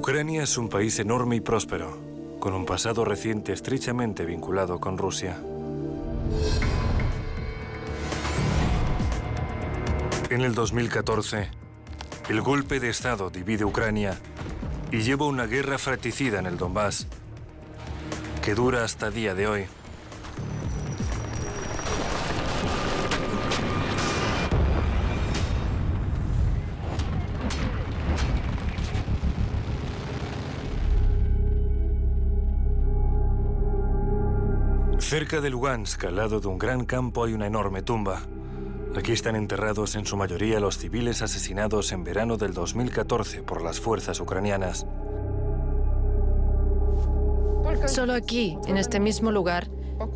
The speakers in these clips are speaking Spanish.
Ucrania es un país enorme y próspero, con un pasado reciente estrechamente vinculado con Rusia. En el 2014, el golpe de Estado divide Ucrania y lleva una guerra fratricida en el Donbass, que dura hasta día de hoy. Cerca de Lugansk, al lado de un gran campo, hay una enorme tumba. Aquí están enterrados en su mayoría los civiles asesinados en verano del 2014 por las fuerzas ucranianas. Solo aquí, en este mismo lugar,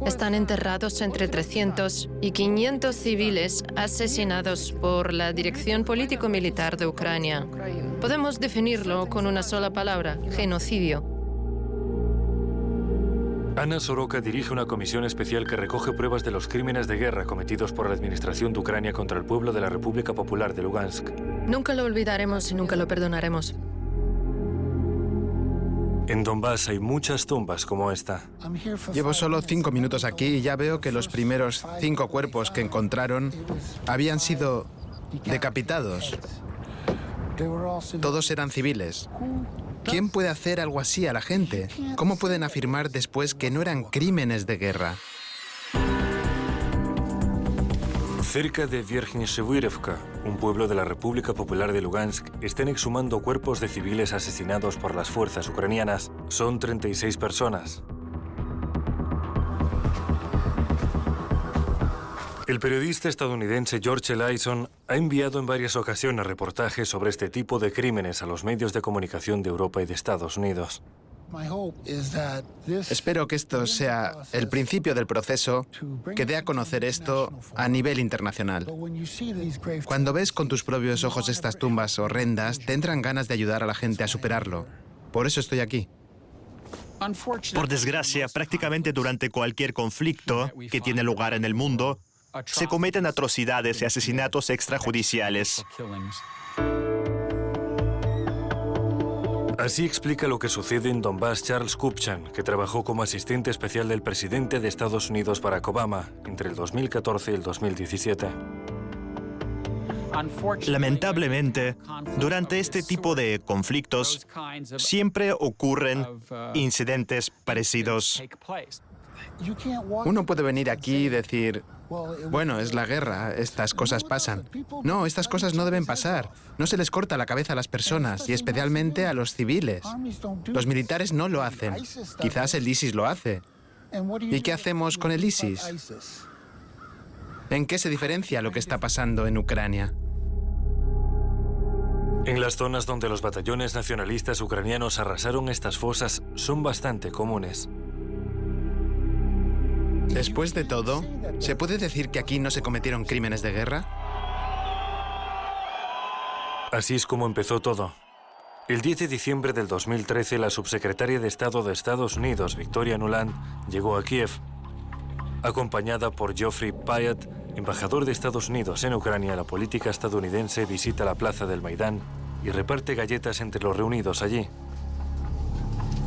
están enterrados entre 300 y 500 civiles asesinados por la Dirección Político-Militar de Ucrania. Podemos definirlo con una sola palabra, genocidio. Ana Soroka dirige una comisión especial que recoge pruebas de los crímenes de guerra cometidos por la administración de Ucrania contra el pueblo de la República Popular de Lugansk. Nunca lo olvidaremos y nunca lo perdonaremos. En Donbass hay muchas tumbas como esta. Llevo solo cinco minutos aquí y ya veo que los primeros cinco cuerpos que encontraron habían sido decapitados. Todos eran civiles. ¿Quién puede hacer algo así a la gente? ¿Cómo pueden afirmar después que no eran crímenes de guerra? Cerca de Vierchny-Shevyrevka, un pueblo de la República Popular de Lugansk, están exhumando cuerpos de civiles asesinados por las fuerzas ucranianas. Son 36 personas. El periodista estadounidense George Ellison ha enviado en varias ocasiones reportajes sobre este tipo de crímenes a los medios de comunicación de Europa y de Estados Unidos. Espero que esto sea el principio del proceso que dé a conocer esto a nivel internacional. Cuando ves con tus propios ojos estas tumbas horrendas, te entran ganas de ayudar a la gente a superarlo. Por eso estoy aquí. Por desgracia, prácticamente durante cualquier conflicto que tiene lugar en el mundo, se cometen atrocidades y asesinatos extrajudiciales. Así explica lo que sucede en Donbass Charles Kupchan, que trabajó como asistente especial del presidente de Estados Unidos Barack Obama entre el 2014 y el 2017. Lamentablemente, durante este tipo de conflictos siempre ocurren incidentes parecidos. Uno puede venir aquí y decir, bueno, es la guerra, estas cosas pasan. No, estas cosas no deben pasar. No se les corta la cabeza a las personas y especialmente a los civiles. Los militares no lo hacen. Quizás el ISIS lo hace. ¿Y qué hacemos con el ISIS? ¿En qué se diferencia lo que está pasando en Ucrania? En las zonas donde los batallones nacionalistas ucranianos arrasaron estas fosas son bastante comunes. Después de todo, ¿se puede decir que aquí no se cometieron crímenes de guerra? Así es como empezó todo. El 10 de diciembre del 2013, la subsecretaria de Estado de Estados Unidos, Victoria Nuland, llegó a Kiev, acompañada por Geoffrey Pyatt, embajador de Estados Unidos en Ucrania. La política estadounidense visita la plaza del Maidán y reparte galletas entre los reunidos allí.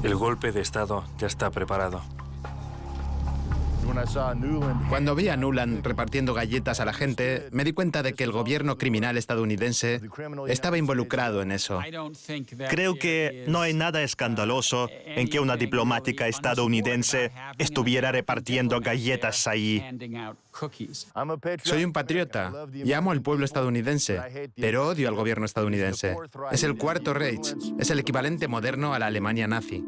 El golpe de Estado ya está preparado. Cuando vi a Nuland repartiendo galletas a la gente, me di cuenta de que el gobierno criminal estadounidense estaba involucrado en eso. Creo que no hay nada escandaloso en que una diplomática estadounidense estuviera repartiendo galletas allí. Soy un patriota y amo al pueblo estadounidense, pero odio al gobierno estadounidense. Es el cuarto Reich, es el equivalente moderno a la Alemania nazi.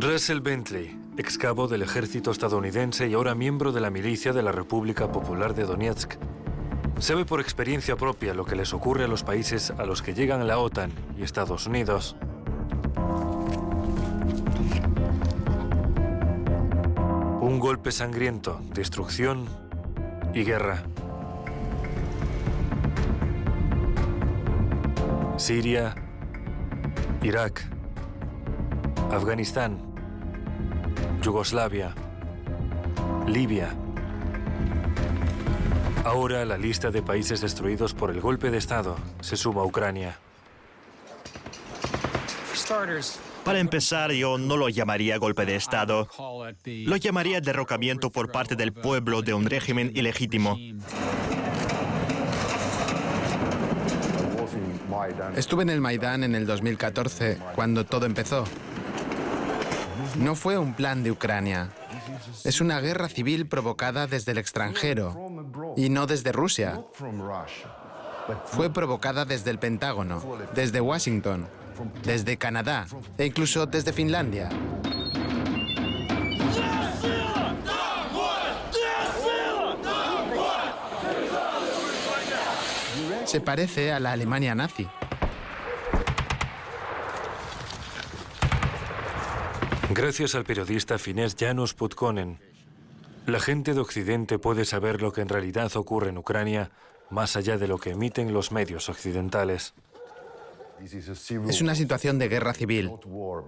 Russell Bentley, ex cabo del ejército estadounidense y ahora miembro de la milicia de la República Popular de Donetsk, sabe por experiencia propia lo que les ocurre a los países a los que llegan la OTAN y Estados Unidos. Un golpe sangriento, destrucción y guerra. Siria, Irak, Afganistán, Yugoslavia, Libia, Ahora la lista de países destruidos por el golpe de Estado se suma a Ucrania. Para empezar, yo no lo llamaría golpe de Estado. Lo llamaría derrocamiento por parte del pueblo de un régimen ilegítimo. Estuve en el Maidán en el 2014, cuando todo empezó. No fue un plan de Ucrania. Es una guerra civil provocada desde el extranjero y no desde Rusia. Fue provocada desde el Pentágono, desde Washington, desde Canadá e incluso desde Finlandia. Se parece a la Alemania nazi. Gracias al periodista finés Janusz Putkonen, la gente de Occidente puede saber lo que en realidad ocurre en Ucrania más allá de lo que emiten los medios occidentales. Es una situación de guerra civil.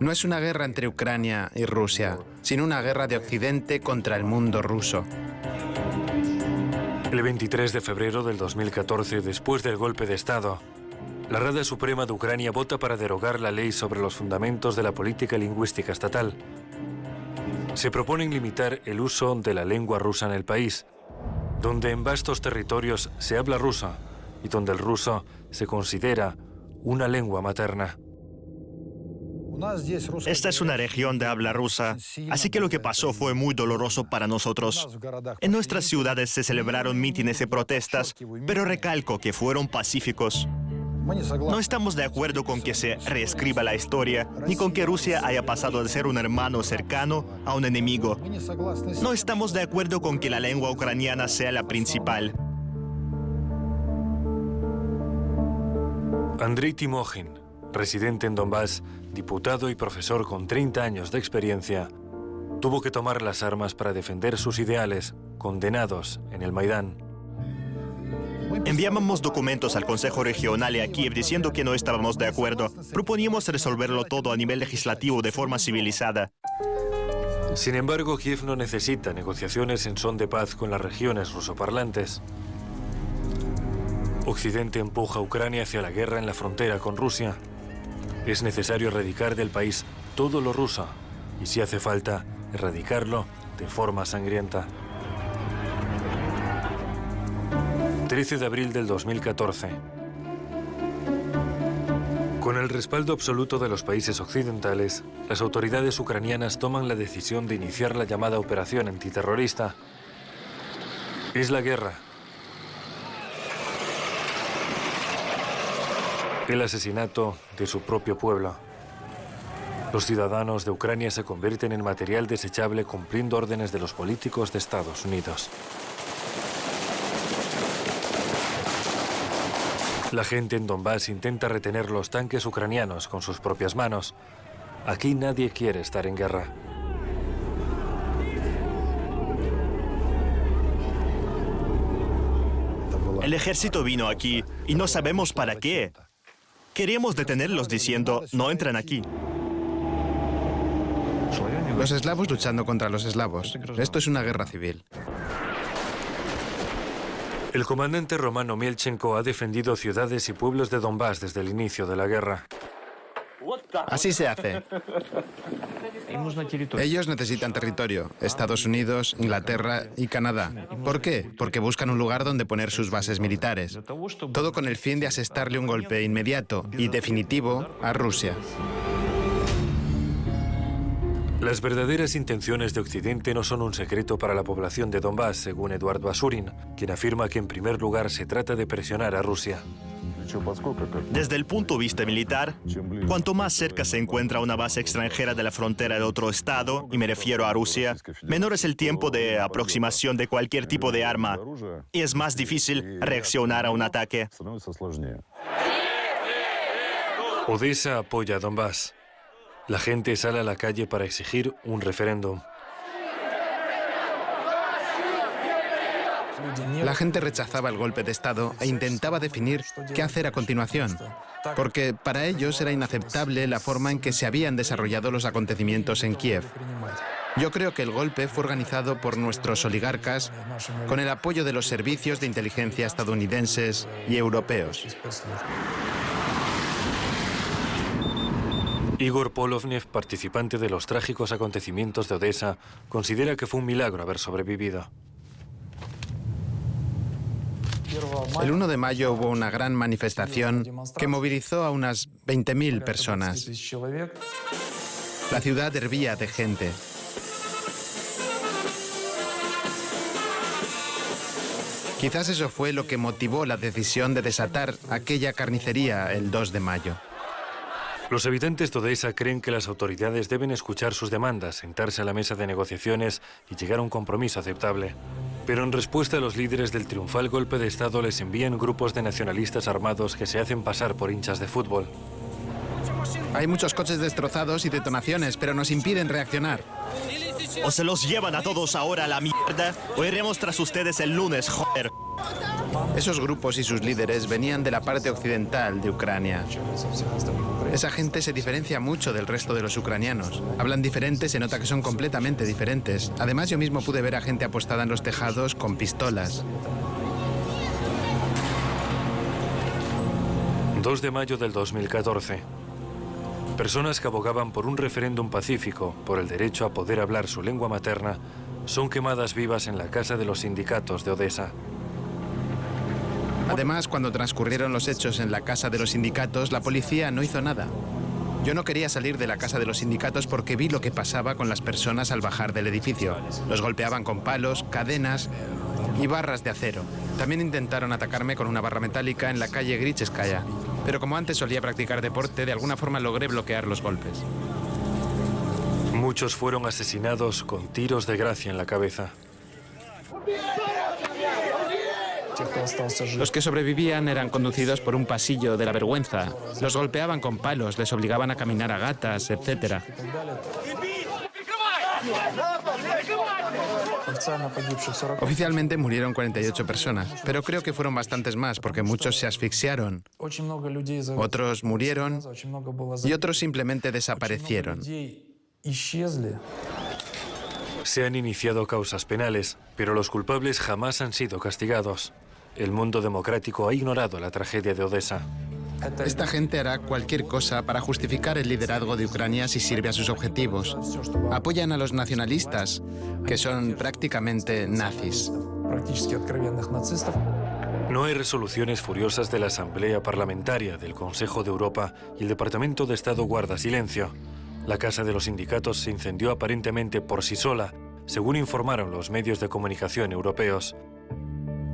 No es una guerra entre Ucrania y Rusia, sino una guerra de Occidente contra el mundo ruso. El 23 de febrero del 2014, después del golpe de Estado, la Rada Suprema de Ucrania vota para derogar la ley sobre los fundamentos de la política lingüística estatal. Se proponen limitar el uso de la lengua rusa en el país, donde en vastos territorios se habla ruso y donde el ruso se considera una lengua materna. Esta es una región de habla rusa, así que lo que pasó fue muy doloroso para nosotros. En nuestras ciudades se celebraron mítines y protestas, pero recalco que fueron pacíficos. No estamos de acuerdo con que se reescriba la historia, ni con que Rusia haya pasado de ser un hermano cercano a un enemigo. No estamos de acuerdo con que la lengua ucraniana sea la principal. Andriy Timojin, residente en Donbass, diputado y profesor con 30 años de experiencia, tuvo que tomar las armas para defender sus ideales, condenados en el Maidán. Enviábamos documentos al Consejo Regional y a Kiev diciendo que no estábamos de acuerdo. Proponíamos resolverlo todo a nivel legislativo de forma civilizada. Sin embargo, Kiev no necesita negociaciones en son de paz con las regiones rusoparlantes. Occidente empuja a Ucrania hacia la guerra en la frontera con Rusia. Es necesario erradicar del país todo lo ruso y, si hace falta, erradicarlo de forma sangrienta. 13 de abril del 2014. Con el respaldo absoluto de los países occidentales, las autoridades ucranianas toman la decisión de iniciar la llamada operación antiterrorista. Es la guerra. El asesinato de su propio pueblo. Los ciudadanos de Ucrania se convierten en material desechable cumpliendo órdenes de los políticos de Estados Unidos. La gente en Donbass intenta retener los tanques ucranianos con sus propias manos. Aquí nadie quiere estar en guerra. El ejército vino aquí y no sabemos para qué. Queríamos detenerlos diciendo, no entran aquí. Los eslavos luchando contra los eslavos. Esto es una guerra civil. El comandante romano Mielchenko ha defendido ciudades y pueblos de Donbass desde el inicio de la guerra. Así se hace. Ellos necesitan territorio, Estados Unidos, Inglaterra y Canadá. ¿Por qué? Porque buscan un lugar donde poner sus bases militares. Todo con el fin de asestarle un golpe inmediato y definitivo a Rusia. Las verdaderas intenciones de Occidente no son un secreto para la población de Donbass, según Eduard Basurin, quien afirma que en primer lugar se trata de presionar a Rusia. Desde el punto de vista militar, cuanto más cerca se encuentra una base extranjera de la frontera de otro estado, y me refiero a Rusia, menor es el tiempo de aproximación de cualquier tipo de arma y es más difícil reaccionar a un ataque. Odessa apoya a Donbass. La gente sale a la calle para exigir un referéndum. La gente rechazaba el golpe de Estado e intentaba definir qué hacer a continuación, porque para ellos era inaceptable la forma en que se habían desarrollado los acontecimientos en Kiev. Yo creo que el golpe fue organizado por nuestros oligarcas con el apoyo de los servicios de inteligencia estadounidenses y europeos. Igor Polovnev, participante de los trágicos acontecimientos de Odessa, considera que fue un milagro haber sobrevivido. El 1 de mayo hubo una gran manifestación que movilizó a unas 20.000 personas. La ciudad hervía de gente. Quizás eso fue lo que motivó la decisión de desatar aquella carnicería el 2 de mayo. Los habitantes de Odessa creen que las autoridades deben escuchar sus demandas, sentarse a la mesa de negociaciones y llegar a un compromiso aceptable. Pero en respuesta, los líderes del triunfal golpe de Estado les envían grupos de nacionalistas armados que se hacen pasar por hinchas de fútbol. Hay muchos coches destrozados y detonaciones, pero nos impiden reaccionar. O se los llevan a todos ahora a la mierda, o iremos tras ustedes el lunes, joder. Esos grupos y sus líderes venían de la parte occidental de Ucrania. Esa gente se diferencia mucho del resto de los ucranianos. Hablan diferente, se nota que son completamente diferentes. Además, yo mismo pude ver a gente apostada en los tejados con pistolas. 2 de mayo del 2014. Personas que abogaban por un referéndum pacífico, por el derecho a poder hablar su lengua materna, son quemadas vivas en la casa de los sindicatos de Odessa. Además, cuando transcurrieron los hechos en la casa de los sindicatos, la policía no hizo nada. Yo no quería salir de la casa de los sindicatos porque vi lo que pasaba con las personas al bajar del edificio. Los golpeaban con palos, cadenas y barras de acero. También intentaron atacarme con una barra metálica en la calle Gricheskaya. Pero como antes solía practicar deporte, de alguna forma logré bloquear los golpes. Muchos fueron asesinados con tiros de gracia en la cabeza. Los que sobrevivían eran conducidos por un pasillo de la vergüenza. Los golpeaban con palos, les obligaban a caminar a gatas, etc. Oficialmente murieron 48 personas, pero creo que fueron bastantes más porque muchos se asfixiaron, otros murieron y otros simplemente desaparecieron. Se han iniciado causas penales, pero los culpables jamás han sido castigados. El mundo democrático ha ignorado la tragedia de Odessa. Esta gente hará cualquier cosa para justificar el liderazgo de Ucrania si sirve a sus objetivos. Apoyan a los nacionalistas, que son prácticamente nazis. No hay resoluciones furiosas de la Asamblea Parlamentaria, del Consejo de Europa y el Departamento de Estado guarda silencio. La Casa de los Sindicatos se incendió aparentemente por sí sola, según informaron los medios de comunicación europeos.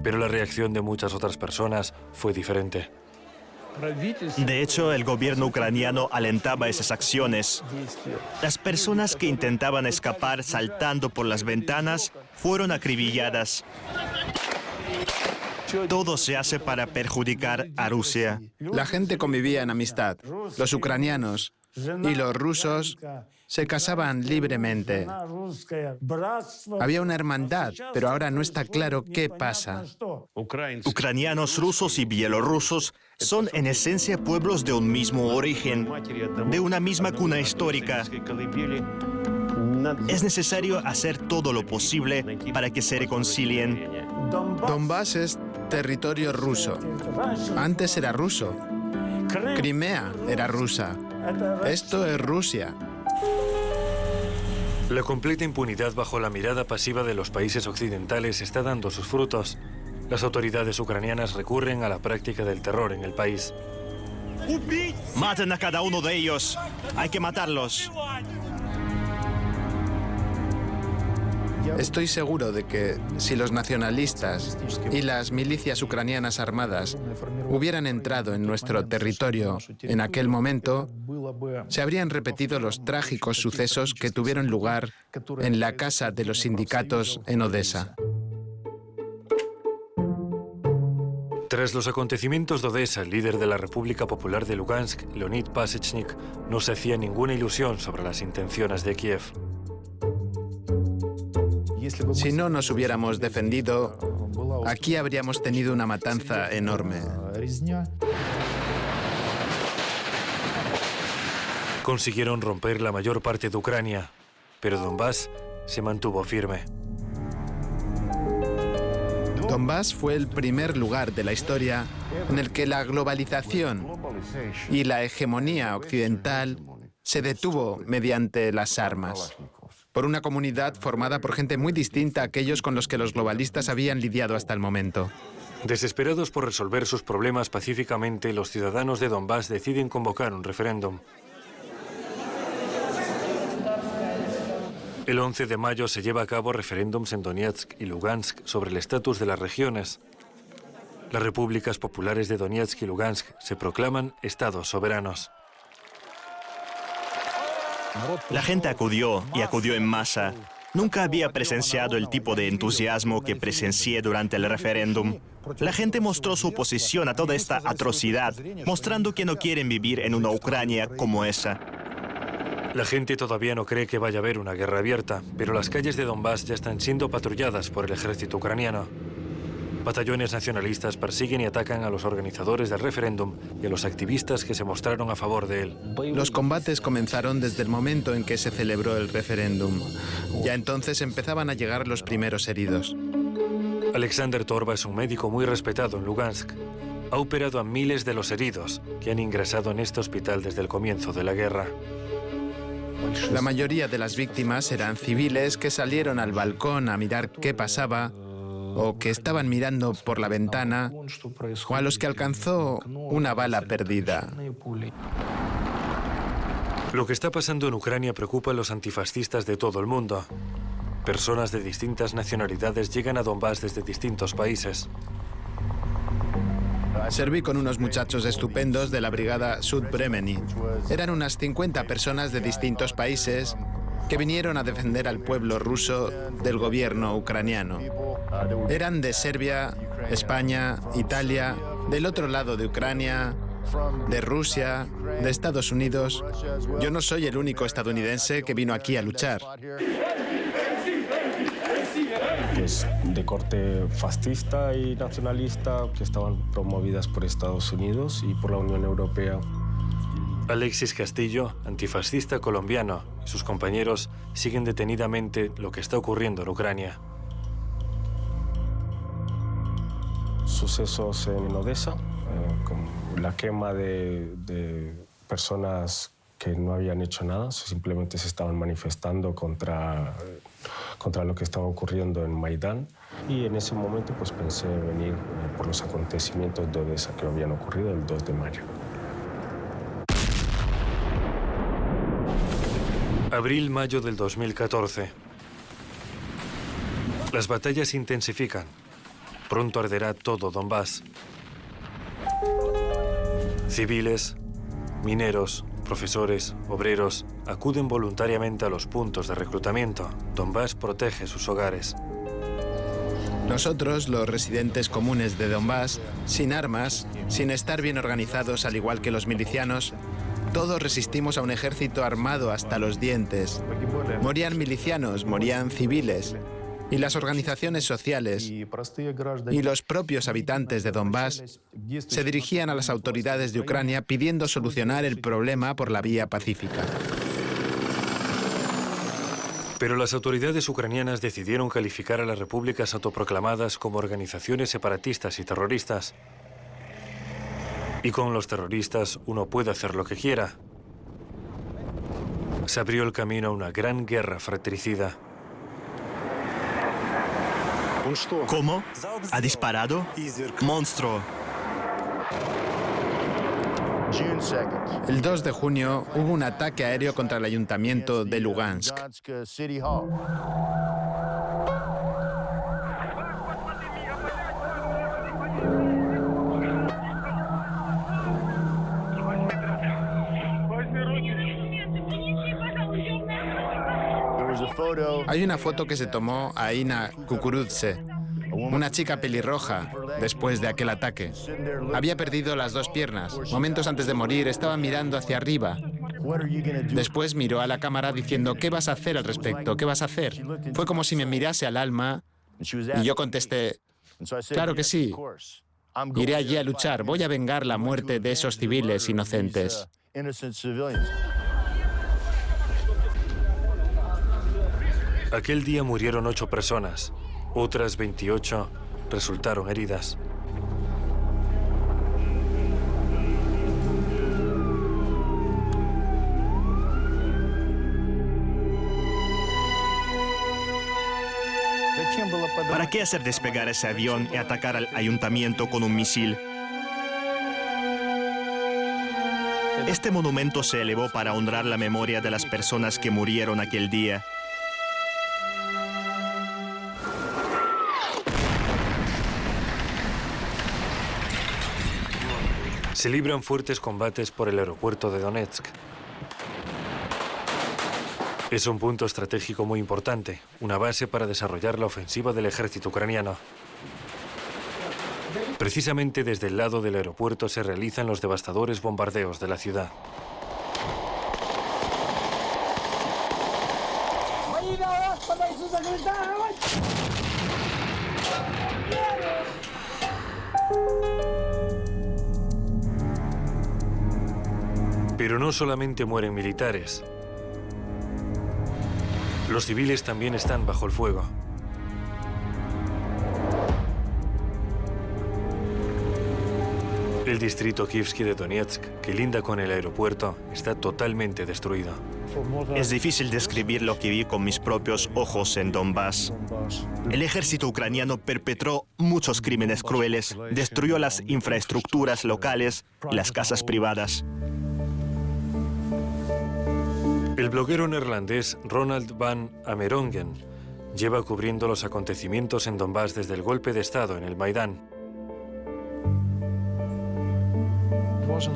Pero la reacción de muchas otras personas fue diferente. De hecho, el gobierno ucraniano alentaba esas acciones. Las personas que intentaban escapar saltando por las ventanas fueron acribilladas. Todo se hace para perjudicar a Rusia. La gente convivía en amistad. Los ucranianos y los rusos se casaban libremente. Había una hermandad, pero ahora no está claro qué pasa. Ucranianos, rusos y bielorrusos son en esencia pueblos de un mismo origen, de una misma cuna histórica. Es necesario hacer todo lo posible para que se reconcilien. Donbass es territorio ruso. Antes era ruso. Crimea era rusa. Esto es Rusia. La completa impunidad bajo la mirada pasiva de los países occidentales está dando sus frutos. Las autoridades ucranianas recurren a la práctica del terror en el país. Maten a cada uno de ellos. Hay que matarlos. Estoy seguro de que si los nacionalistas y las milicias ucranianas armadas hubieran entrado en nuestro territorio en aquel momento, se habrían repetido los trágicos sucesos que tuvieron lugar en la casa de los sindicatos en Odessa. Tras los acontecimientos de Odessa, el líder de la República Popular de Lugansk, Leonid Pasechnik, no se hacía ninguna ilusión sobre las intenciones de Kiev. Si no nos hubiéramos defendido, aquí habríamos tenido una matanza enorme. Consiguieron romper la mayor parte de Ucrania, pero Donbass se mantuvo firme. Donbass fue el primer lugar de la historia en el que la globalización y la hegemonía occidental se detuvo mediante las armas, por una comunidad formada por gente muy distinta a aquellos con los que los globalistas habían lidiado hasta el momento. Desesperados por resolver sus problemas pacíficamente, los ciudadanos de Donbass deciden convocar un referéndum. El 11 de mayo se lleva a cabo referéndums en Donetsk y Lugansk sobre el estatus de las regiones. Las repúblicas populares de Donetsk y Lugansk se proclaman estados soberanos. La gente acudió y acudió en masa. Nunca había presenciado el tipo de entusiasmo que presencié durante el referéndum. La gente mostró su oposición a toda esta atrocidad, mostrando que no quieren vivir en una Ucrania como esa. La gente todavía no cree que vaya a haber una guerra abierta, pero las calles de Donbass ya están siendo patrulladas por el ejército ucraniano. Batallones nacionalistas persiguen y atacan a los organizadores del referéndum y a los activistas que se mostraron a favor de él. Los combates comenzaron desde el momento en que se celebró el referéndum. Ya entonces empezaban a llegar los primeros heridos. Alexander Torba es un médico muy respetado en Lugansk. Ha operado a miles de los heridos que han ingresado en este hospital desde el comienzo de la guerra. La mayoría de las víctimas eran civiles que salieron al balcón a mirar qué pasaba o que estaban mirando por la ventana o a los que alcanzó una bala perdida. Lo que está pasando en Ucrania preocupa a los antifascistas de todo el mundo. Personas de distintas nacionalidades llegan a Donbass desde distintos países. Serví con unos muchachos estupendos de la brigada Sud Bremeni. Eran unas 50 personas de distintos países que vinieron a defender al pueblo ruso del gobierno ucraniano. Eran de Serbia, España, Italia, del otro lado de Ucrania, de Rusia, de Estados Unidos. Yo no soy el único estadounidense que vino aquí a luchar. pues, de corte fascista y nacionalista que estaban promovidas por Estados Unidos y por la Unión Europea. Alexis Castillo, antifascista colombiano, y sus compañeros siguen detenidamente lo que está ocurriendo en Ucrania. Sucesos en Odessa, eh, con la quema de, de personas que no habían hecho nada, simplemente se estaban manifestando contra, contra lo que estaba ocurriendo en Maidán. Y en ese momento pues pensé venir eh, por los acontecimientos de Odessa que habían ocurrido el 2 de mayo. Abril-mayo del 2014. Las batallas se intensifican. Pronto arderá todo Donbass. Civiles, mineros, profesores, obreros acuden voluntariamente a los puntos de reclutamiento. Donbass protege sus hogares. Nosotros, los residentes comunes de Donbass, sin armas, sin estar bien organizados al igual que los milicianos, todos resistimos a un ejército armado hasta los dientes. Morían milicianos, morían civiles. Y las organizaciones sociales y los propios habitantes de Donbass se dirigían a las autoridades de Ucrania pidiendo solucionar el problema por la vía pacífica. Pero las autoridades ucranianas decidieron calificar a las repúblicas autoproclamadas como organizaciones separatistas y terroristas. Y con los terroristas uno puede hacer lo que quiera. Se abrió el camino a una gran guerra fratricida. ¿Cómo? ¿Ha disparado? Monstruo. El 2 de junio hubo un ataque aéreo contra el ayuntamiento de Lugansk. Hay una foto que se tomó a Ina Kukurudze, una chica pelirroja, después de aquel ataque. Había perdido las dos piernas. Momentos antes de morir estaba mirando hacia arriba. Después miró a la cámara diciendo, ¿qué vas a hacer al respecto? ¿Qué vas a hacer? Fue como si me mirase al alma y yo contesté, claro que sí. Iré allí a luchar, voy a vengar la muerte de esos civiles inocentes. Aquel día murieron ocho personas, otras 28 resultaron heridas. ¿Para qué hacer despegar ese avión y atacar al ayuntamiento con un misil? Este monumento se elevó para honrar la memoria de las personas que murieron aquel día. Se libran fuertes combates por el aeropuerto de Donetsk. Es un punto estratégico muy importante, una base para desarrollar la ofensiva del ejército ucraniano. Precisamente desde el lado del aeropuerto se realizan los devastadores bombardeos de la ciudad. Pero no solamente mueren militares. Los civiles también están bajo el fuego. El distrito Kivsky de Donetsk, que linda con el aeropuerto, está totalmente destruido. Es difícil describir lo que vi con mis propios ojos en Donbass. El ejército ucraniano perpetró muchos crímenes crueles, destruyó las infraestructuras locales las casas privadas. El bloguero neerlandés Ronald van Amerongen lleva cubriendo los acontecimientos en Donbass desde el golpe de Estado en el Maidán.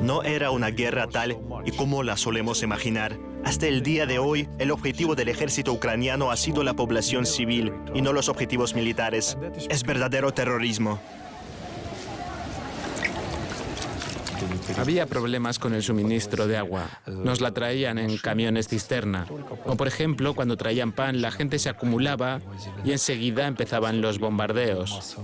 No era una guerra tal y como la solemos imaginar. Hasta el día de hoy, el objetivo del ejército ucraniano ha sido la población civil y no los objetivos militares. Es verdadero terrorismo. Había problemas con el suministro de agua. Nos la traían en camiones cisterna. O por ejemplo, cuando traían pan, la gente se acumulaba y enseguida empezaban los bombardeos.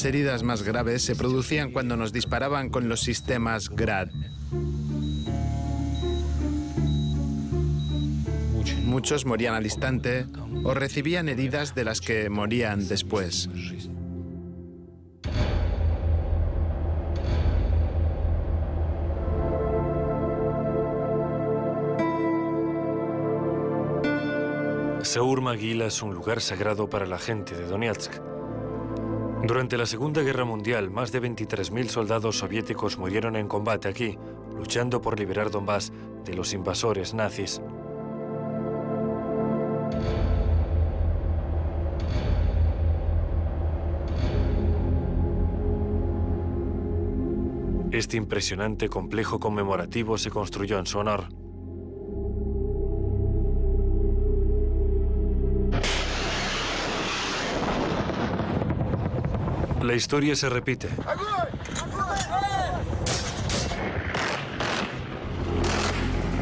Las heridas más graves se producían cuando nos disparaban con los sistemas GRAD. Muchos morían al instante o recibían heridas de las que morían después. Saur Magila es un lugar sagrado para la gente de Donetsk. Durante la Segunda Guerra Mundial, más de 23.000 soldados soviéticos murieron en combate aquí, luchando por liberar Donbass de los invasores nazis. Este impresionante complejo conmemorativo se construyó en su honor. La historia se repite.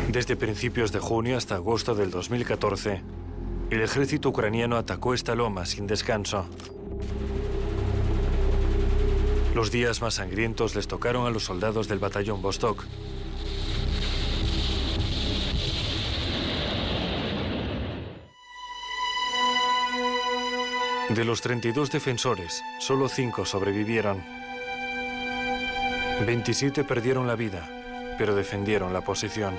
Desde principios de junio hasta agosto del 2014, el ejército ucraniano atacó esta loma sin descanso. Los días más sangrientos les tocaron a los soldados del batallón Vostok. De los 32 defensores, solo 5 sobrevivieron. 27 perdieron la vida, pero defendieron la posición.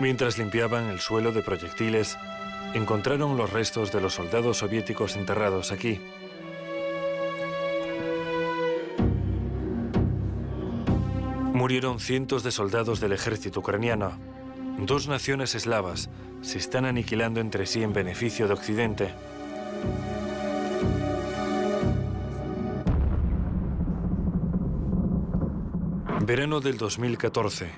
Mientras limpiaban el suelo de proyectiles, encontraron los restos de los soldados soviéticos enterrados aquí. Murieron cientos de soldados del ejército ucraniano. Dos naciones eslavas se están aniquilando entre sí en beneficio de Occidente. Verano del 2014.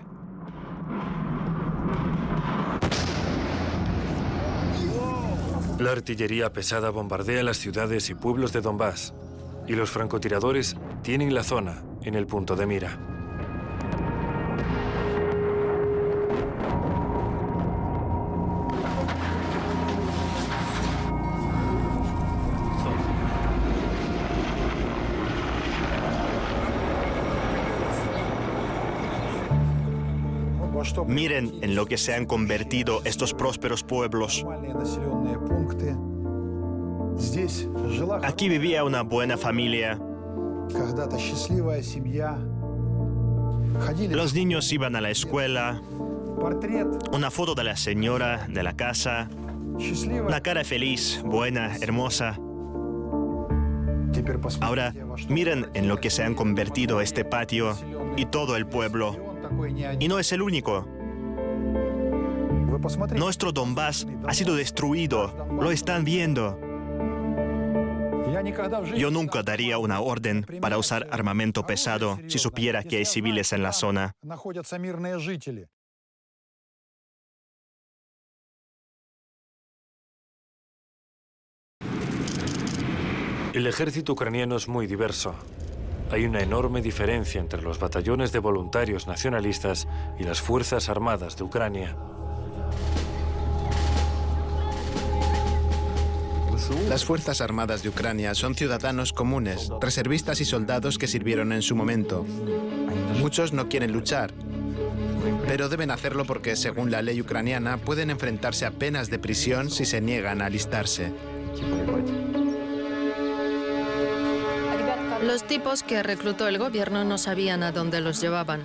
La artillería pesada bombardea las ciudades y pueblos de Donbass y los francotiradores tienen la zona en el punto de mira. Miren en lo que se han convertido estos prósperos pueblos. Aquí vivía una buena familia. Los niños iban a la escuela. Una foto de la señora de la casa. Una cara feliz, buena, hermosa. Ahora, miren en lo que se han convertido este patio y todo el pueblo. Y no es el único. Nuestro Donbass ha sido destruido. Lo están viendo. Yo nunca daría una orden para usar armamento pesado si supiera que hay civiles en la zona. El ejército ucraniano es muy diverso. Hay una enorme diferencia entre los batallones de voluntarios nacionalistas y las Fuerzas Armadas de Ucrania. Las Fuerzas Armadas de Ucrania son ciudadanos comunes, reservistas y soldados que sirvieron en su momento. Muchos no quieren luchar, pero deben hacerlo porque, según la ley ucraniana, pueden enfrentarse a penas de prisión si se niegan a alistarse. Los tipos que reclutó el gobierno no sabían a dónde los llevaban.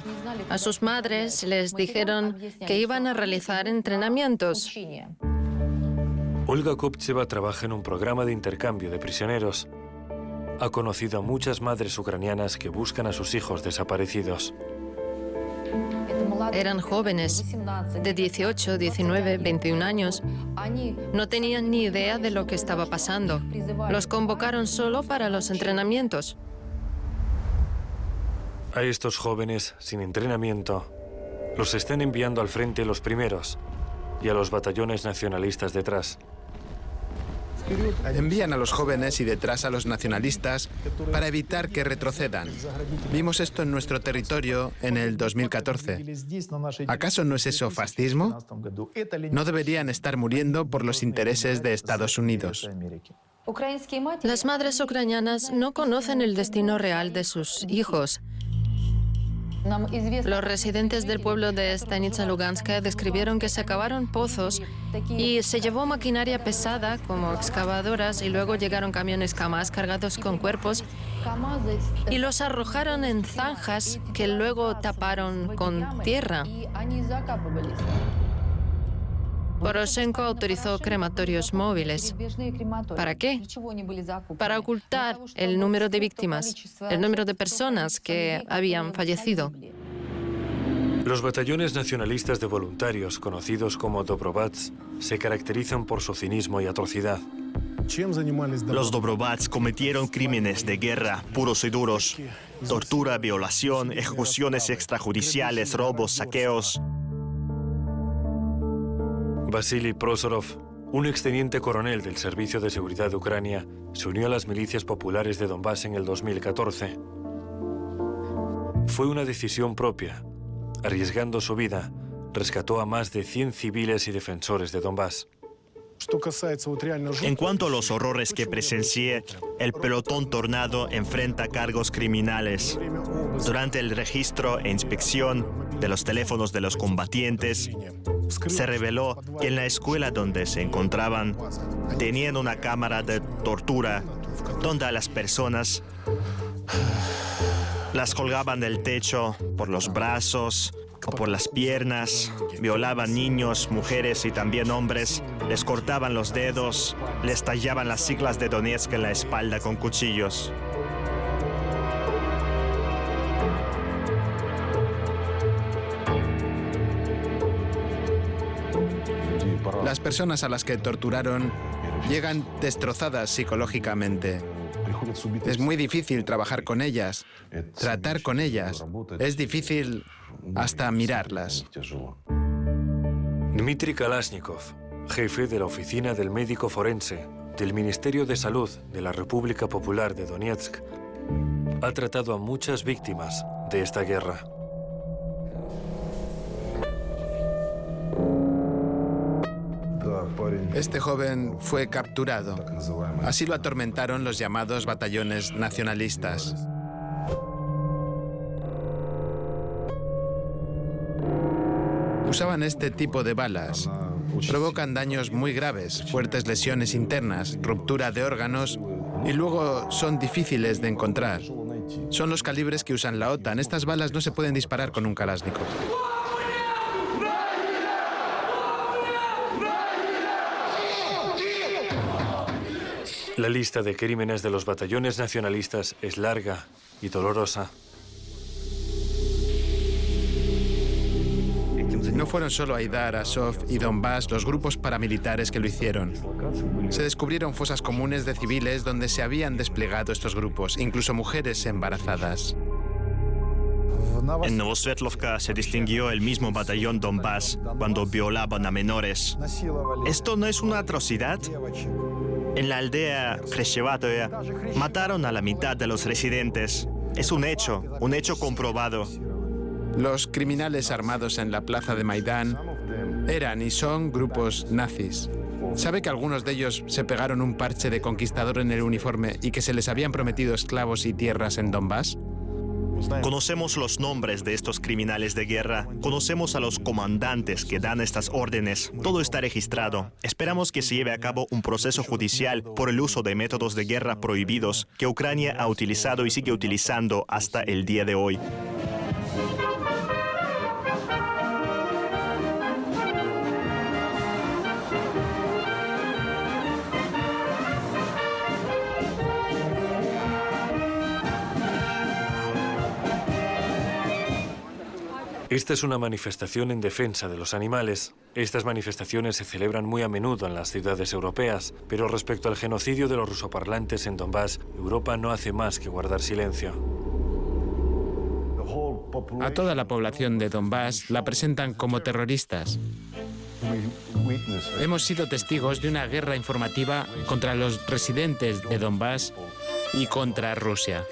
A sus madres les dijeron que iban a realizar entrenamientos. Olga Kopcheva trabaja en un programa de intercambio de prisioneros. Ha conocido a muchas madres ucranianas que buscan a sus hijos desaparecidos. Eran jóvenes, de 18, 19, 21 años. No tenían ni idea de lo que estaba pasando. Los convocaron solo para los entrenamientos. A estos jóvenes sin entrenamiento los están enviando al frente los primeros y a los batallones nacionalistas detrás. Envían a los jóvenes y detrás a los nacionalistas para evitar que retrocedan. Vimos esto en nuestro territorio en el 2014. ¿Acaso no es eso fascismo? No deberían estar muriendo por los intereses de Estados Unidos. Las madres ucranianas no conocen el destino real de sus hijos. Los residentes del pueblo de Stanitsa Luganska describieron que se acabaron pozos y se llevó maquinaria pesada como excavadoras y luego llegaron camiones Kamaz cargados con cuerpos y los arrojaron en zanjas que luego taparon con tierra. Poroshenko autorizó crematorios móviles. ¿Para qué? Para ocultar el número de víctimas, el número de personas que habían fallecido. Los batallones nacionalistas de voluntarios, conocidos como Dobrobats, se caracterizan por su cinismo y atrocidad. Los Dobrobats cometieron crímenes de guerra puros y duros. Tortura, violación, ejecuciones extrajudiciales, robos, saqueos. Vasily Prosorov, un exteniente coronel del Servicio de Seguridad de Ucrania, se unió a las milicias populares de Donbass en el 2014. Fue una decisión propia. Arriesgando su vida, rescató a más de 100 civiles y defensores de Donbass. En cuanto a los horrores que presencié, el pelotón tornado enfrenta cargos criminales. Durante el registro e inspección de los teléfonos de los combatientes, se reveló que en la escuela donde se encontraban tenían una cámara de tortura donde a las personas las colgaban del techo por los brazos o por las piernas, violaban niños, mujeres y también hombres, les cortaban los dedos, les tallaban las siglas de Donetsk en la espalda con cuchillos. Las personas a las que torturaron llegan destrozadas psicológicamente. Es muy difícil trabajar con ellas, tratar con ellas. Es difícil hasta mirarlas. Dmitry Kalashnikov, jefe de la Oficina del Médico Forense del Ministerio de Salud de la República Popular de Donetsk, ha tratado a muchas víctimas de esta guerra. Este joven fue capturado. Así lo atormentaron los llamados batallones nacionalistas. Usaban este tipo de balas. Provocan daños muy graves, fuertes lesiones internas, ruptura de órganos y luego son difíciles de encontrar. Son los calibres que usan la OTAN. Estas balas no se pueden disparar con un Kalashnikov. La lista de crímenes de los batallones nacionalistas es larga y dolorosa. No fueron solo Aidar, Azov y Donbass los grupos paramilitares que lo hicieron. Se descubrieron fosas comunes de civiles donde se habían desplegado estos grupos, incluso mujeres embarazadas. En Novosvetlovka se distinguió el mismo batallón Donbass cuando violaban a menores. ¿Esto no es una atrocidad? En la aldea Kreshevatoya mataron a la mitad de los residentes. Es un hecho, un hecho comprobado. Los criminales armados en la plaza de Maidán eran y son grupos nazis. ¿Sabe que algunos de ellos se pegaron un parche de conquistador en el uniforme y que se les habían prometido esclavos y tierras en Donbass? Conocemos los nombres de estos criminales de guerra, conocemos a los comandantes que dan estas órdenes, todo está registrado. Esperamos que se lleve a cabo un proceso judicial por el uso de métodos de guerra prohibidos que Ucrania ha utilizado y sigue utilizando hasta el día de hoy. Esta es una manifestación en defensa de los animales. Estas manifestaciones se celebran muy a menudo en las ciudades europeas, pero respecto al genocidio de los rusoparlantes en Donbass, Europa no hace más que guardar silencio. A toda la población de Donbass la presentan como terroristas. Hemos sido testigos de una guerra informativa contra los residentes de Donbass y contra Rusia.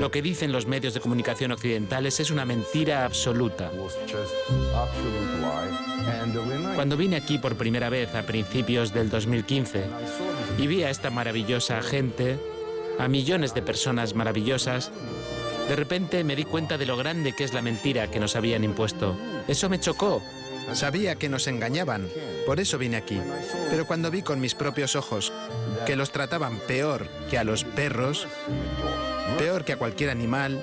Lo que dicen los medios de comunicación occidentales es una mentira absoluta. Cuando vine aquí por primera vez a principios del 2015 y vi a esta maravillosa gente, a millones de personas maravillosas, de repente me di cuenta de lo grande que es la mentira que nos habían impuesto. Eso me chocó. Sabía que nos engañaban, por eso vine aquí. Pero cuando vi con mis propios ojos que los trataban peor que a los perros, peor que a cualquier animal,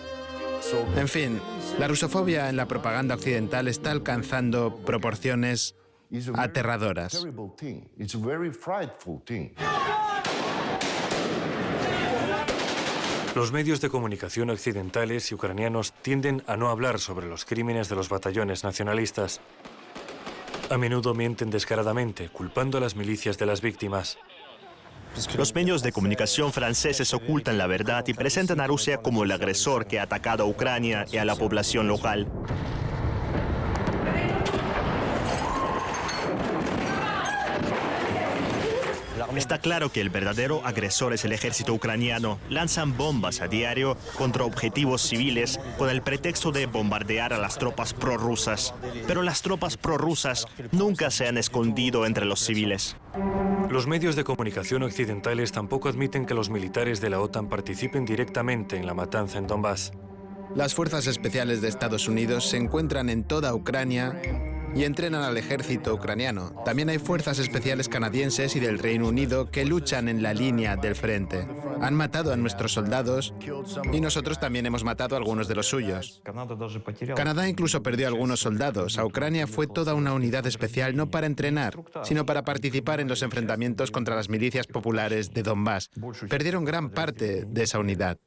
en fin, la rusofobia en la propaganda occidental está alcanzando proporciones aterradoras. Los medios de comunicación occidentales y ucranianos tienden a no hablar sobre los crímenes de los batallones nacionalistas. A menudo mienten descaradamente, culpando a las milicias de las víctimas. Los medios de comunicación franceses ocultan la verdad y presentan a Rusia como el agresor que ha atacado a Ucrania y a la población local. Está claro que el verdadero agresor es el ejército ucraniano. Lanzan bombas a diario contra objetivos civiles con el pretexto de bombardear a las tropas prorrusas. Pero las tropas prorrusas nunca se han escondido entre los civiles. Los medios de comunicación occidentales tampoco admiten que los militares de la OTAN participen directamente en la matanza en Donbass. Las fuerzas especiales de Estados Unidos se encuentran en toda Ucrania y entrenan al ejército ucraniano. También hay fuerzas especiales canadienses y del Reino Unido que luchan en la línea del frente. Han matado a nuestros soldados y nosotros también hemos matado a algunos de los suyos. Canadá incluso perdió a algunos soldados. A Ucrania fue toda una unidad especial no para entrenar, sino para participar en los enfrentamientos contra las milicias populares de Donbass. Perdieron gran parte de esa unidad.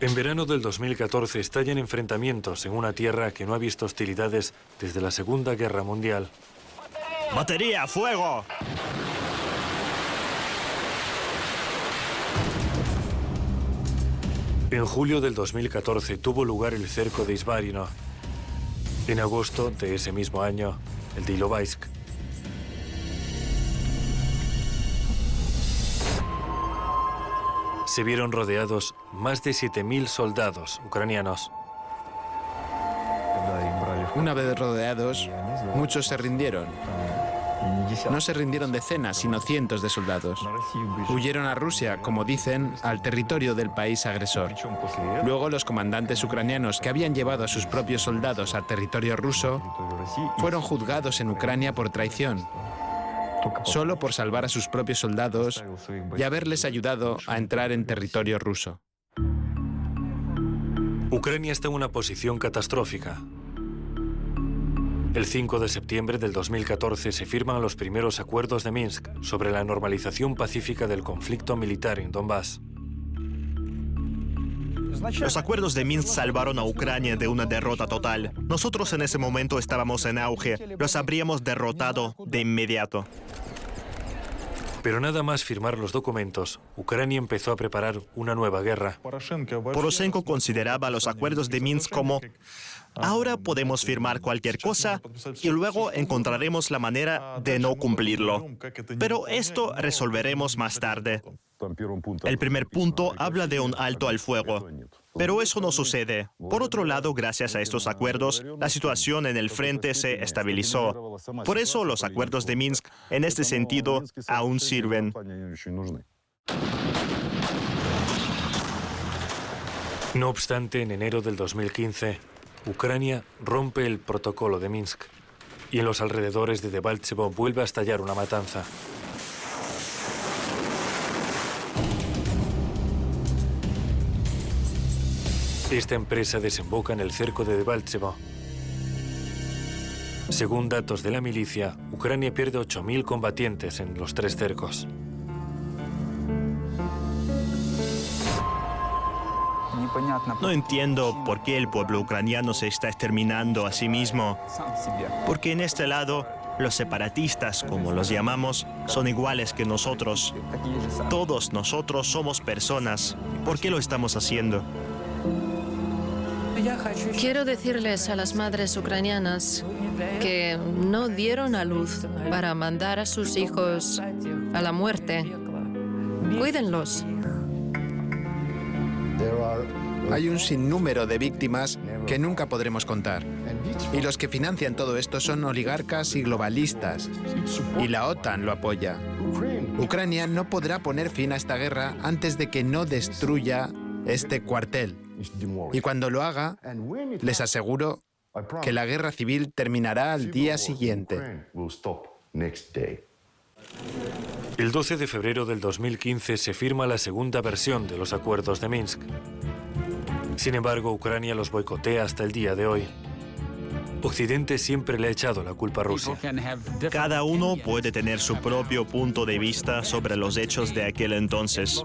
En verano del 2014 estallan enfrentamientos en una tierra que no ha visto hostilidades desde la Segunda Guerra Mundial. ¡Batería, fuego! En julio del 2014 tuvo lugar el cerco de Isbarino. En agosto de ese mismo año, el de Ilovaisk. Se vieron rodeados más de 7.000 soldados ucranianos. Una vez rodeados, muchos se rindieron. No se rindieron decenas, sino cientos de soldados. Huyeron a Rusia, como dicen, al territorio del país agresor. Luego los comandantes ucranianos que habían llevado a sus propios soldados al territorio ruso fueron juzgados en Ucrania por traición, solo por salvar a sus propios soldados y haberles ayudado a entrar en territorio ruso. Ucrania está en una posición catastrófica. El 5 de septiembre del 2014 se firman los primeros acuerdos de Minsk sobre la normalización pacífica del conflicto militar en Donbass. Los acuerdos de Minsk salvaron a Ucrania de una derrota total. Nosotros en ese momento estábamos en auge. Los habríamos derrotado de inmediato. Pero nada más firmar los documentos, Ucrania empezó a preparar una nueva guerra. Poroshenko consideraba los acuerdos de Minsk como ahora podemos firmar cualquier cosa y luego encontraremos la manera de no cumplirlo. Pero esto resolveremos más tarde. El primer punto habla de un alto al fuego. Pero eso no sucede. Por otro lado, gracias a estos acuerdos, la situación en el frente se estabilizó. Por eso los acuerdos de Minsk, en este sentido, aún sirven. No obstante, en enero del 2015, Ucrania rompe el protocolo de Minsk y en los alrededores de Debaltsevo vuelve a estallar una matanza. Esta empresa desemboca en el cerco de Debaltsevo. Según datos de la milicia, Ucrania pierde 8.000 combatientes en los tres cercos. No entiendo por qué el pueblo ucraniano se está exterminando a sí mismo. Porque en este lado, los separatistas, como los llamamos, son iguales que nosotros. Todos nosotros somos personas. ¿Por qué lo estamos haciendo? Quiero decirles a las madres ucranianas que no dieron a luz para mandar a sus hijos a la muerte. Cuídenlos. Hay un sinnúmero de víctimas que nunca podremos contar. Y los que financian todo esto son oligarcas y globalistas. Y la OTAN lo apoya. Ucrania no podrá poner fin a esta guerra antes de que no destruya este cuartel. Y cuando lo haga, les aseguro que la guerra civil terminará al día siguiente. El 12 de febrero del 2015 se firma la segunda versión de los acuerdos de Minsk. Sin embargo, Ucrania los boicotea hasta el día de hoy. Occidente siempre le ha echado la culpa a Rusia. Cada uno puede tener su propio punto de vista sobre los hechos de aquel entonces.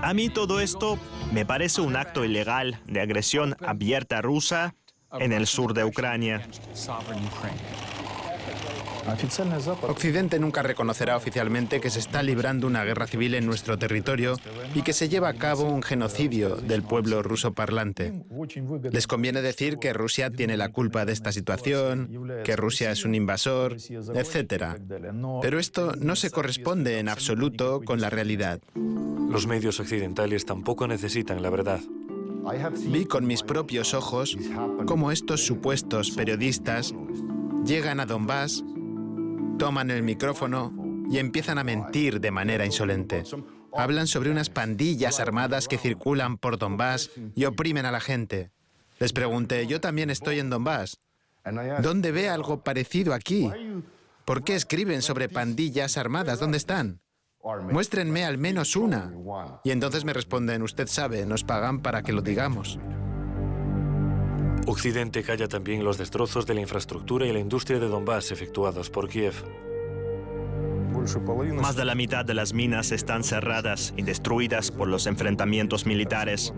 A mí todo esto me parece un acto ilegal de agresión abierta rusa en el sur de Ucrania. Occidente nunca reconocerá oficialmente que se está librando una guerra civil en nuestro territorio y que se lleva a cabo un genocidio del pueblo ruso parlante. Les conviene decir que Rusia tiene la culpa de esta situación, que Rusia es un invasor, etc. Pero esto no se corresponde en absoluto con la realidad. Los medios occidentales tampoco necesitan la verdad. Vi con mis propios ojos cómo estos supuestos periodistas llegan a Donbass toman el micrófono y empiezan a mentir de manera insolente. Hablan sobre unas pandillas armadas que circulan por Donbass y oprimen a la gente. Les pregunté, yo también estoy en Donbass. ¿Dónde ve algo parecido aquí? ¿Por qué escriben sobre pandillas armadas? ¿Dónde están? Muéstrenme al menos una. Y entonces me responden, usted sabe, nos pagan para que lo digamos. Occidente calla también los destrozos de la infraestructura y la industria de Donbass efectuados por Kiev. Más de la mitad de las minas están cerradas y destruidas por los enfrentamientos militares.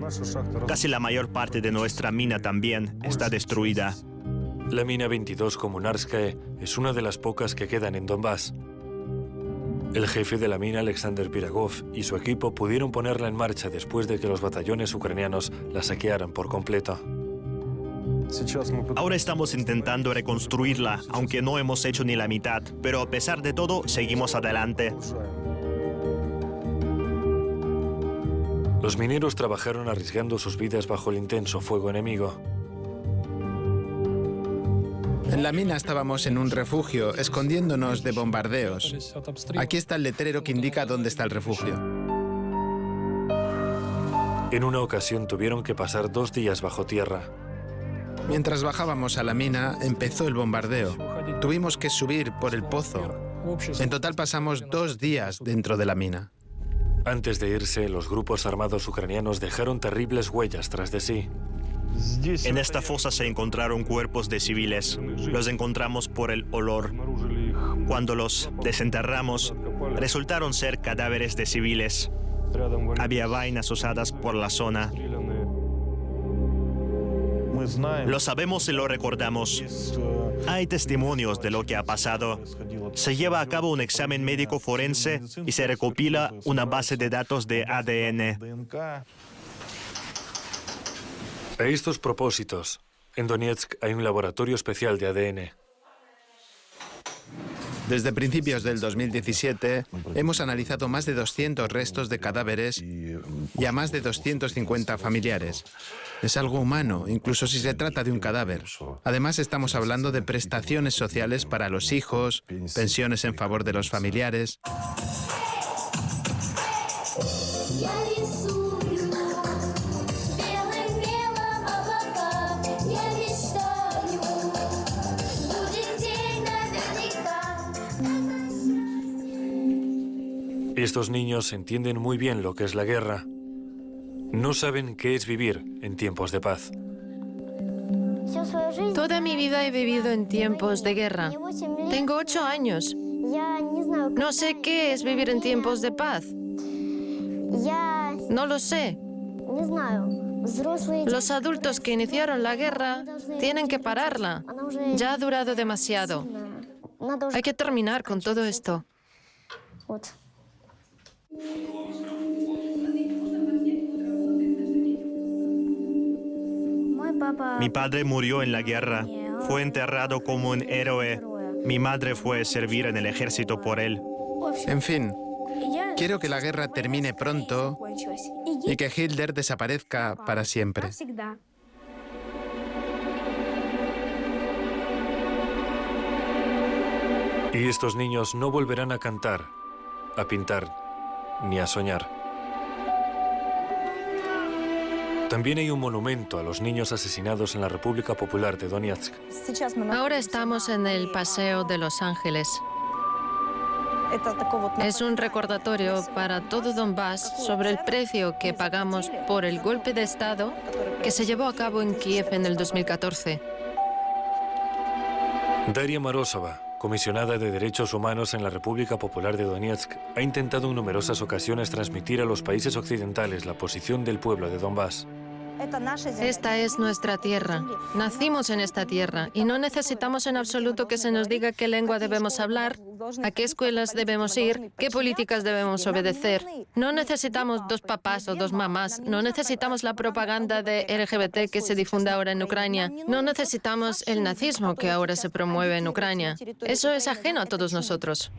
Casi la mayor parte de nuestra mina también está destruida. La mina 22 Komunarskaya es una de las pocas que quedan en Donbass. El jefe de la mina, Alexander Piragov, y su equipo pudieron ponerla en marcha después de que los batallones ucranianos la saquearan por completo. Ahora estamos intentando reconstruirla, aunque no hemos hecho ni la mitad, pero a pesar de todo, seguimos adelante. Los mineros trabajaron arriesgando sus vidas bajo el intenso fuego enemigo. En la mina estábamos en un refugio, escondiéndonos de bombardeos. Aquí está el letrero que indica dónde está el refugio. En una ocasión tuvieron que pasar dos días bajo tierra. Mientras bajábamos a la mina, empezó el bombardeo. Tuvimos que subir por el pozo. En total pasamos dos días dentro de la mina. Antes de irse, los grupos armados ucranianos dejaron terribles huellas tras de sí. En esta fosa se encontraron cuerpos de civiles. Los encontramos por el olor. Cuando los desenterramos, resultaron ser cadáveres de civiles. Había vainas usadas por la zona. Lo sabemos y lo recordamos. Hay testimonios de lo que ha pasado. Se lleva a cabo un examen médico forense y se recopila una base de datos de ADN. A estos propósitos, en Donetsk hay un laboratorio especial de ADN. Desde principios del 2017 hemos analizado más de 200 restos de cadáveres y a más de 250 familiares. Es algo humano, incluso si se trata de un cadáver. Además estamos hablando de prestaciones sociales para los hijos, pensiones en favor de los familiares. Estos niños entienden muy bien lo que es la guerra. No saben qué es vivir en tiempos de paz. Toda mi vida he vivido en tiempos de guerra. Tengo ocho años. No sé qué es vivir en tiempos de paz. No lo sé. Los adultos que iniciaron la guerra tienen que pararla. Ya ha durado demasiado. Hay que terminar con todo esto. Mi padre murió en la guerra. Fue enterrado como un héroe. Mi madre fue a servir en el ejército por él. En fin, quiero que la guerra termine pronto y que Hitler desaparezca para siempre. Y estos niños no volverán a cantar, a pintar, ni a soñar. También hay un monumento a los niños asesinados en la República Popular de Donetsk. Ahora estamos en el Paseo de Los Ángeles. Es un recordatorio para todo Donbass sobre el precio que pagamos por el golpe de Estado que se llevó a cabo en Kiev en el 2014. Daria Marosova, comisionada de Derechos Humanos en la República Popular de Donetsk, ha intentado en numerosas ocasiones transmitir a los países occidentales la posición del pueblo de Donbass. Esta es nuestra tierra. Nacimos en esta tierra y no necesitamos en absoluto que se nos diga qué lengua debemos hablar, a qué escuelas debemos ir, qué políticas debemos obedecer. No necesitamos dos papás o dos mamás. No necesitamos la propaganda de LGBT que se difunde ahora en Ucrania. No necesitamos el nazismo que ahora se promueve en Ucrania. Eso es ajeno a todos nosotros.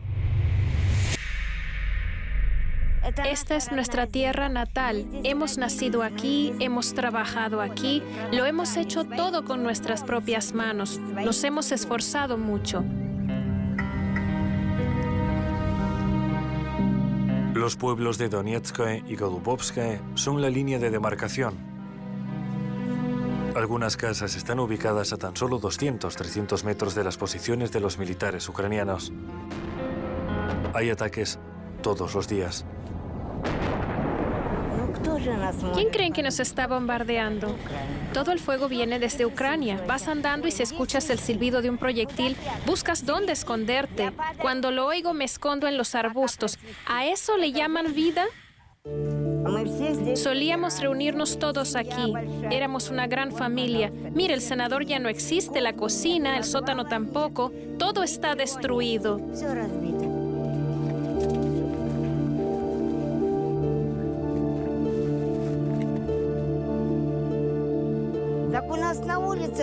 Esta es nuestra tierra natal. Hemos nacido aquí, hemos trabajado aquí, lo hemos hecho todo con nuestras propias manos. Nos hemos esforzado mucho. Los pueblos de Donetsk y Golubovsk son la línea de demarcación. Algunas casas están ubicadas a tan solo 200-300 metros de las posiciones de los militares ucranianos. Hay ataques todos los días. ¿Quién creen que nos está bombardeando? Todo el fuego viene desde Ucrania. Vas andando y si escuchas el silbido de un proyectil, buscas dónde esconderte. Cuando lo oigo me escondo en los arbustos. ¿A eso le llaman vida? Solíamos reunirnos todos aquí. Éramos una gran familia. Mira, el senador ya no existe, la cocina, el sótano tampoco. Todo está destruido.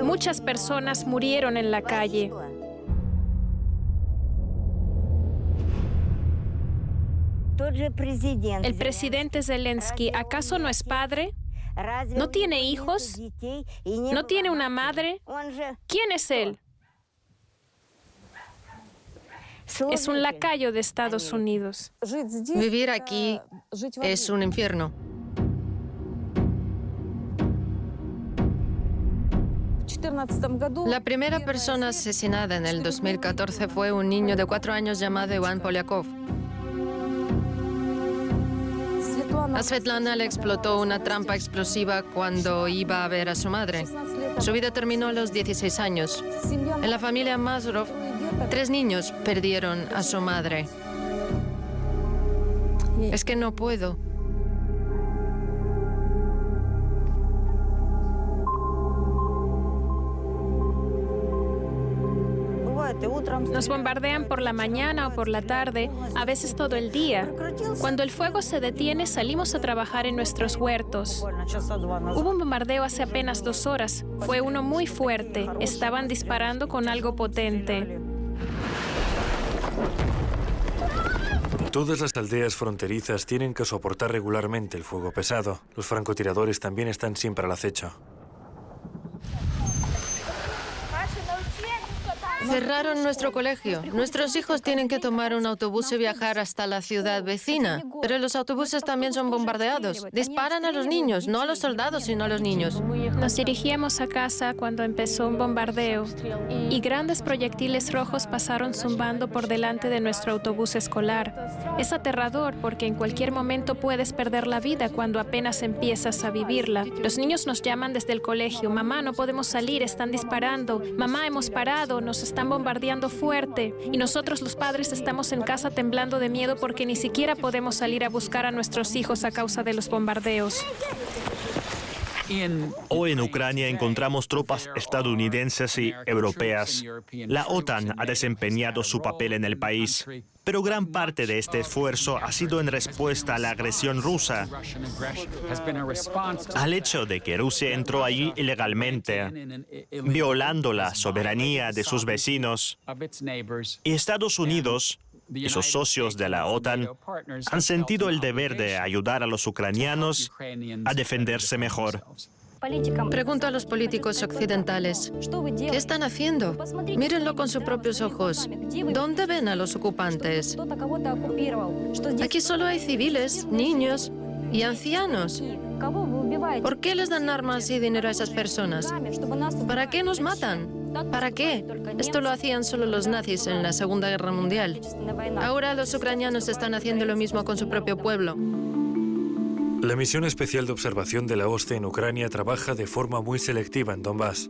Muchas personas murieron en la calle. El presidente Zelensky, ¿acaso no es padre? ¿No tiene hijos? ¿No tiene una madre? ¿Quién es él? Es un lacayo de Estados Unidos. Vivir aquí es un infierno. La primera persona asesinada en el 2014 fue un niño de cuatro años llamado Iván Polyakov. A Svetlana le explotó una trampa explosiva cuando iba a ver a su madre. Su vida terminó a los 16 años. En la familia Mazurov, tres niños perdieron a su madre. Es que no puedo. Nos bombardean por la mañana o por la tarde, a veces todo el día. Cuando el fuego se detiene, salimos a trabajar en nuestros huertos. Hubo un bombardeo hace apenas dos horas. Fue uno muy fuerte. Estaban disparando con algo potente. Todas las aldeas fronterizas tienen que soportar regularmente el fuego pesado. Los francotiradores también están siempre al acecho. Cerraron nuestro colegio. Nuestros hijos tienen que tomar un autobús y viajar hasta la ciudad vecina. Pero los autobuses también son bombardeados. Disparan a los niños, no a los soldados, sino a los niños. Nos dirigíamos a casa cuando empezó un bombardeo y grandes proyectiles rojos pasaron zumbando por delante de nuestro autobús escolar. Es aterrador porque en cualquier momento puedes perder la vida cuando apenas empiezas a vivirla. Los niños nos llaman desde el colegio, mamá, no podemos salir, están disparando, mamá, hemos parado, nos están bombardeando fuerte y nosotros los padres estamos en casa temblando de miedo porque ni siquiera podemos salir a buscar a nuestros hijos a causa de los bombardeos. Hoy en Ucrania encontramos tropas estadounidenses y europeas. La OTAN ha desempeñado su papel en el país, pero gran parte de este esfuerzo ha sido en respuesta a la agresión rusa, al hecho de que Rusia entró allí ilegalmente, violando la soberanía de sus vecinos. Y Estados Unidos y sus socios de la OTAN han sentido el deber de ayudar a los ucranianos a defenderse mejor. Pregunto a los políticos occidentales, ¿qué están haciendo? Mírenlo con sus propios ojos. ¿Dónde ven a los ocupantes? Aquí solo hay civiles, niños y ancianos. ¿Por qué les dan armas y dinero a esas personas? ¿Para qué nos matan? ¿Para qué? Esto lo hacían solo los nazis en la Segunda Guerra Mundial. Ahora los ucranianos están haciendo lo mismo con su propio pueblo. La misión especial de observación de la OSCE en Ucrania trabaja de forma muy selectiva en Donbass.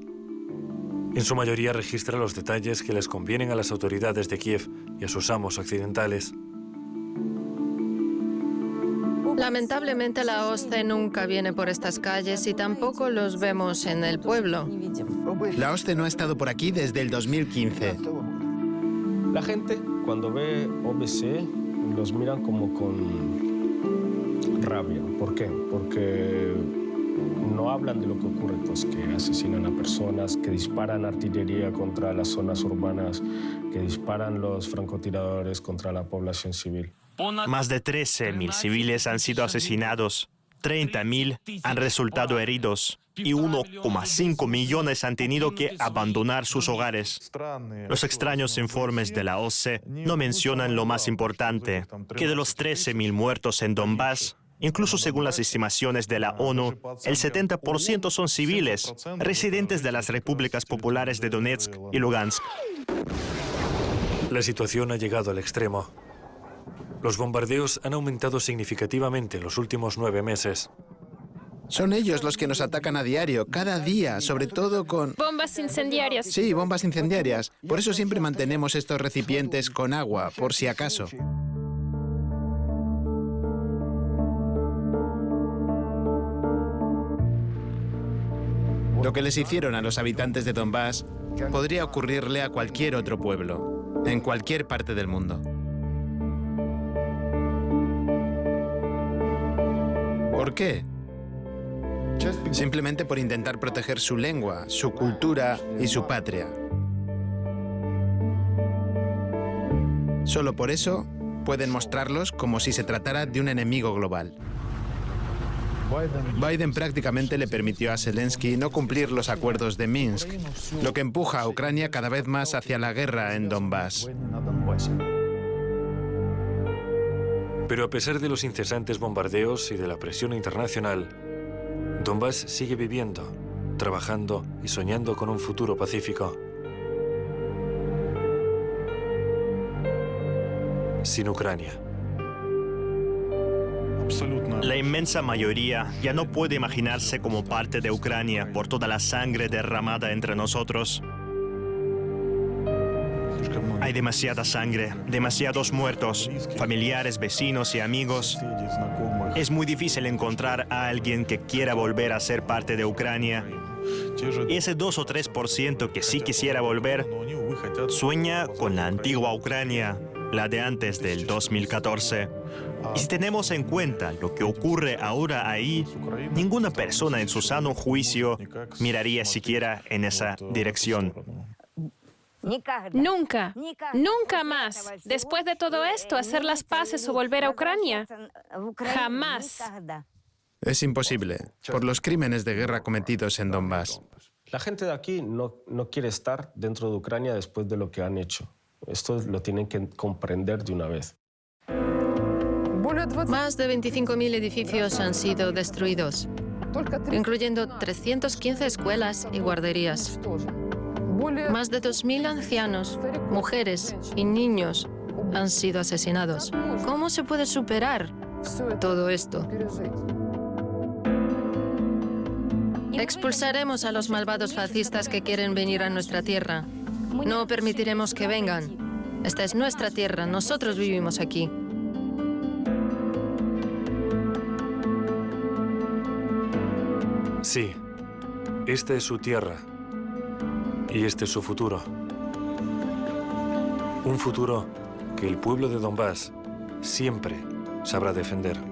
En su mayoría registra los detalles que les convienen a las autoridades de Kiev y a sus amos occidentales. Lamentablemente la OSCE nunca viene por estas calles y tampoco los vemos en el pueblo. La OSCE no ha estado por aquí desde el 2015. La gente cuando ve OBC los miran como con rabia. ¿Por qué? Porque no hablan de lo que ocurre, pues que asesinan a personas, que disparan artillería contra las zonas urbanas, que disparan los francotiradores contra la población civil. Más de 13.000 civiles han sido asesinados, 30.000 han resultado heridos y 1,5 millones han tenido que abandonar sus hogares. Los extraños informes de la OSCE no mencionan lo más importante, que de los 13.000 muertos en Donbass, Incluso según las estimaciones de la ONU, el 70% son civiles, residentes de las repúblicas populares de Donetsk y Lugansk. La situación ha llegado al extremo. Los bombardeos han aumentado significativamente en los últimos nueve meses. Son ellos los que nos atacan a diario, cada día, sobre todo con... Bombas incendiarias. Sí, bombas incendiarias. Por eso siempre mantenemos estos recipientes con agua, por si acaso. Lo que les hicieron a los habitantes de Donbass podría ocurrirle a cualquier otro pueblo, en cualquier parte del mundo. ¿Por qué? Simplemente por intentar proteger su lengua, su cultura y su patria. Solo por eso Pueden mostrarlos como si se tratara de un enemigo global. Biden prácticamente le permitió a Zelensky no cumplir los acuerdos de Minsk, lo que empuja a Ucrania cada vez más hacia la guerra en Donbass. Pero a pesar de los incesantes bombardeos y de la presión internacional, Donbass sigue viviendo, trabajando y soñando con un futuro pacífico. Sin Ucrania. La inmensa mayoría ya no puede imaginarse como parte de Ucrania por toda la sangre derramada entre nosotros. Hay demasiada sangre, demasiados muertos, familiares, vecinos y amigos. Es muy difícil encontrar a alguien que quiera volver a ser parte de Ucrania. Y ese 2 o 3% que sí quisiera volver sueña con la antigua Ucrania, la de antes del 2014. Y si tenemos en cuenta lo que ocurre ahora ahí, ninguna persona en su sano juicio miraría siquiera en esa dirección. Nunca, nunca más, después de todo esto, hacer las paces o volver a Ucrania. Jamás. Es imposible, por los crímenes de guerra cometidos en Donbass. La gente de aquí no, no quiere estar dentro de Ucrania después de lo que han hecho. Esto lo tienen que comprender de una vez. Más de 25.000 edificios han sido destruidos, incluyendo 315 escuelas y guarderías. Más de 2.000 ancianos, mujeres y niños han sido asesinados. ¿Cómo se puede superar todo esto? Expulsaremos a los malvados fascistas que quieren venir a nuestra tierra. No permitiremos que vengan. Esta es nuestra tierra, nosotros vivimos aquí. Sí, esta es su tierra y este es su futuro. Un futuro que el pueblo de Donbass siempre sabrá defender.